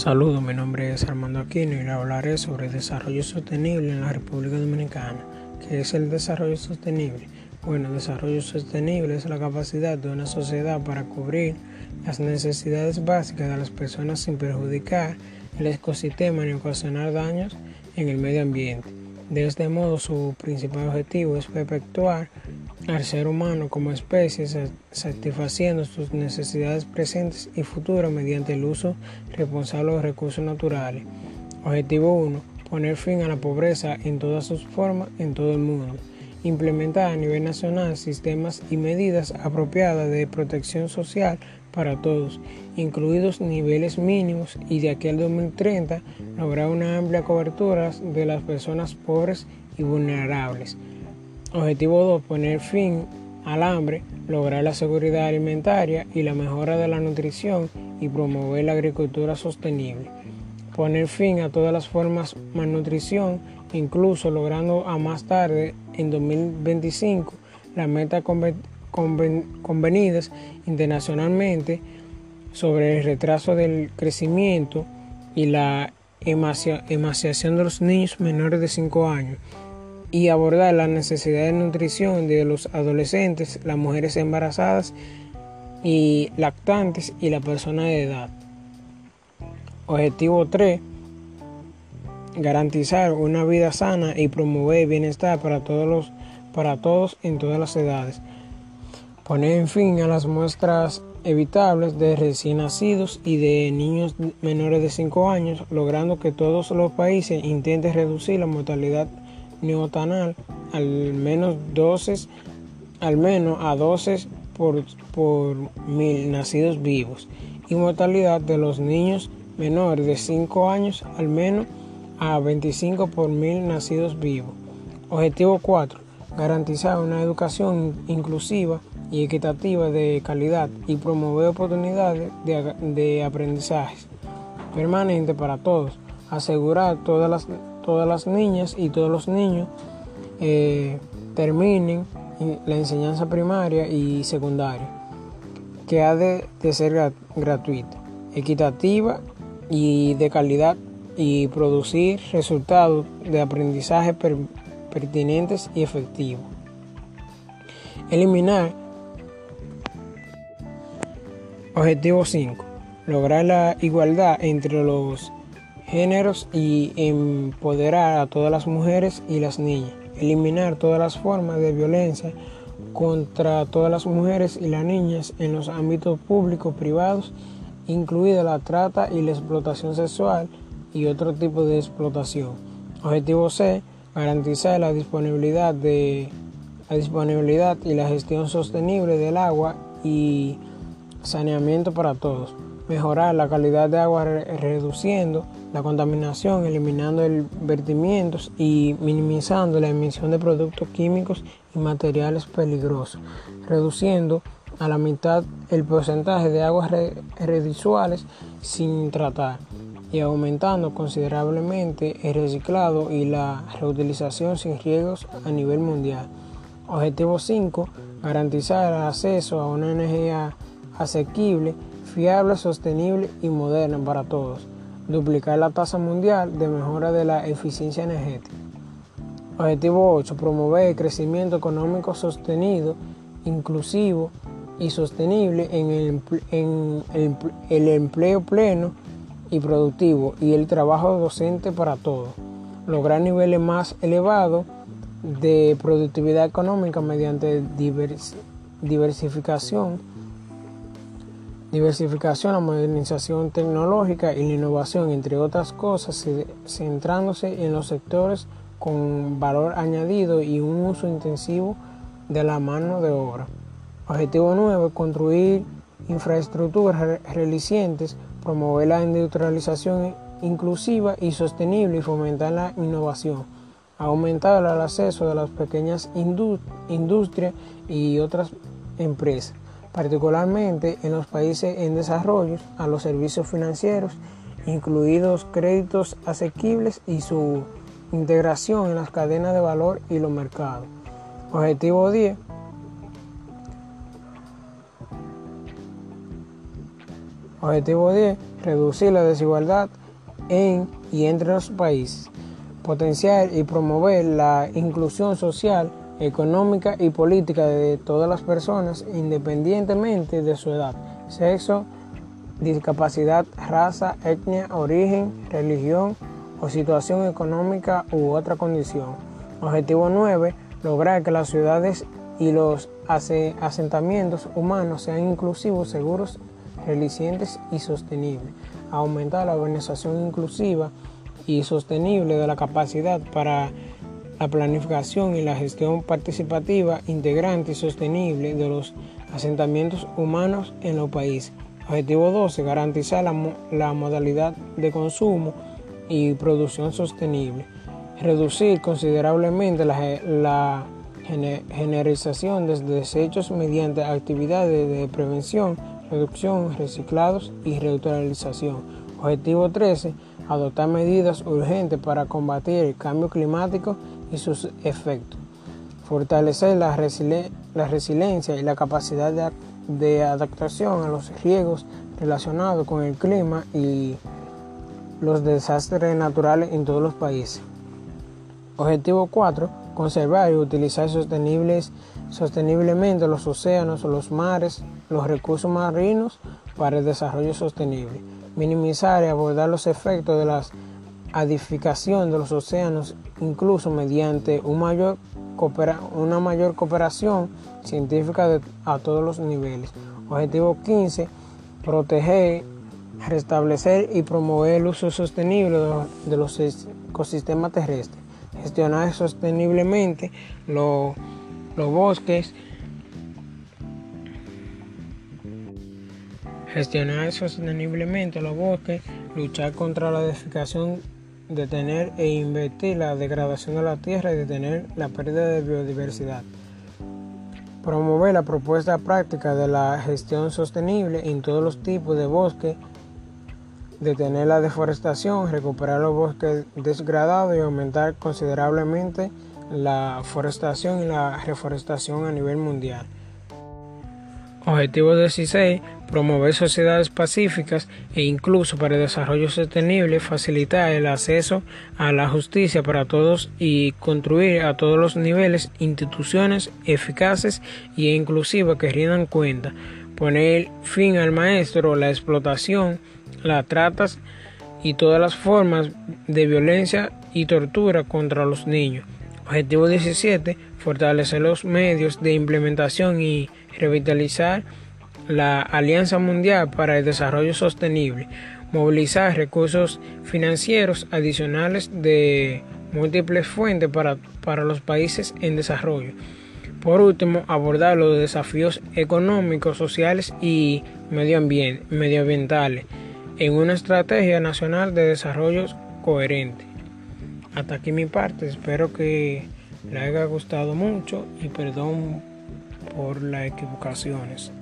Saludos, mi nombre es Armando Aquino y le hablaré sobre desarrollo sostenible en la República Dominicana. ¿Qué es el desarrollo sostenible? Bueno, el desarrollo sostenible es la capacidad de una sociedad para cubrir las necesidades básicas de las personas sin perjudicar el ecosistema ni ocasionar daños en el medio ambiente. De este modo, su principal objetivo es perpetuar al ser humano como especie, satisfaciendo sus necesidades presentes y futuras mediante el uso responsable de los recursos naturales. Objetivo 1. Poner fin a la pobreza en todas sus formas en todo el mundo. Implementar a nivel nacional sistemas y medidas apropiadas de protección social para todos, incluidos niveles mínimos y de aquí al 2030 lograr una amplia cobertura de las personas pobres y vulnerables. Objetivo 2. Poner fin al hambre, lograr la seguridad alimentaria y la mejora de la nutrición y promover la agricultura sostenible. Poner fin a todas las formas de malnutrición, incluso logrando a más tarde, en 2025, las metas convenidas internacionalmente sobre el retraso del crecimiento y la emaciación de los niños menores de 5 años y abordar la necesidad de nutrición de los adolescentes, las mujeres embarazadas y lactantes y la persona de edad. Objetivo 3. Garantizar una vida sana y promover bienestar para todos, los, para todos en todas las edades. Poner fin a las muestras evitables de recién nacidos y de niños menores de 5 años, logrando que todos los países intenten reducir la mortalidad neotanal al menos 12, al menos a 12 por, por mil nacidos vivos y mortalidad de los niños menores de 5 años al menos a 25 por mil nacidos vivos. Objetivo 4. Garantizar una educación inclusiva y equitativa de calidad y promover oportunidades de, de aprendizaje permanente para todos. Asegurar todas las todas las niñas y todos los niños eh, terminen la enseñanza primaria y secundaria, que ha de, ser gratuita, equitativa y de calidad y producir resultados de aprendizaje pertinentes y efectivos. Eliminar Objetivo 5. Lograr la igualdad entre los géneros y empoderar a todas las mujeres y las niñas, eliminar todas las formas de violencia contra todas las mujeres y las niñas en los ámbitos públicos, privados, incluida la trata y la explotación sexual y otro tipo de explotación. Objetivo C, garantizar la disponibilidad de la disponibilidad y la gestión sostenible del agua y saneamiento para todos mejorar la calidad de agua reduciendo la contaminación, eliminando el vertimientos y minimizando la emisión de productos químicos y materiales peligrosos, reduciendo a la mitad el porcentaje de aguas residuales sin tratar y aumentando considerablemente el reciclado y la reutilización sin riesgos a nivel mundial. Objetivo 5. Garantizar el acceso a una energía asequible fiable, sostenible y moderna para todos. Duplicar la tasa mundial de mejora de la eficiencia energética. Objetivo 8. Promover el crecimiento económico sostenido, inclusivo y sostenible en el, en el, empleo pleno y productivo y el trabajo docente para todos. Lograr niveles más elevados de productividad económica mediante diversificación diversificación, la modernización tecnológica y la innovación, entre otras cosas, centrándose en los sectores con valor añadido y un uso intensivo de la mano de obra. Objetivo 9. Construir infraestructuras resilientes, promover la industrialización inclusiva y sostenible y fomentar la innovación. Aumentar el acceso de las pequeñas industrias y otras empresas particularmente en los países en desarrollo, a los servicios financieros, incluidos créditos asequibles y su integración en las cadenas de valor y los mercados. Objetivo 10. Objetivo 10. Reducir la desigualdad en y entre los países. Potenciar y promover la inclusión social, económica y política de todas las personas independientemente de su edad, sexo, discapacidad, raza, etnia, origen, religión o situación económica u otra condición. Objetivo 9. Lograr que las ciudades y los asentamientos humanos sean inclusivos, seguros, resilientes y sostenibles. Aumentar la organización inclusiva y sostenible de la capacidad para la planificación y la gestión participativa, integrante y sostenible de los asentamientos humanos en los países. Objetivo 12. Garantizar la, modalidad de consumo y producción sostenible. Reducir considerablemente la, generalización de desechos mediante actividades de prevención, reducción, reciclados y reutilización. Objetivo 13. Adoptar medidas urgentes para combatir el cambio climático y sus efectos. Fortalecer la, resiliencia y la capacidad de adaptación a los riesgos relacionados con el clima y los desastres naturales en todos los países. Objetivo 4. Conservar y utilizar sostenibles, sosteniblemente los océanos, los mares, los recursos marinos para el desarrollo sostenible. Minimizar y abordar los efectos de la adificación de los océanos, incluso mediante una mayor cooperación científica a todos los niveles. Objetivo 15. Proteger, restablecer y promover el uso sostenible de los ecosistemas terrestres. Gestionar sosteniblemente los, bosques. Gestionar sosteniblemente los bosques, luchar contra la deforestación detener e invertir la degradación de la tierra y detener la pérdida de biodiversidad. Promover la propuesta práctica de la gestión sostenible en todos los tipos de bosque, detener la deforestación, recuperar los bosques degradados y aumentar considerablemente la forestación y la reforestación a nivel mundial. Objetivo 16. Promover sociedades pacíficas e incluso para el desarrollo sostenible, facilitar el acceso a la justicia para todos y construir a todos los niveles instituciones eficaces e inclusivas que rindan cuenta. Poner fin al maestro, la explotación, las tratas y todas las formas de violencia y tortura contra los niños. Objetivo 17. Fortalecer los medios de implementación y revitalizar la Alianza Mundial para el Desarrollo Sostenible, movilizar recursos financieros adicionales de múltiples fuentes para, para los países en desarrollo. Por último, abordar los desafíos económicos, sociales y medioambientales en una estrategia nacional de desarrollo coherente. Hasta aquí mi parte, espero que le haya gustado mucho y perdón por las equivocaciones.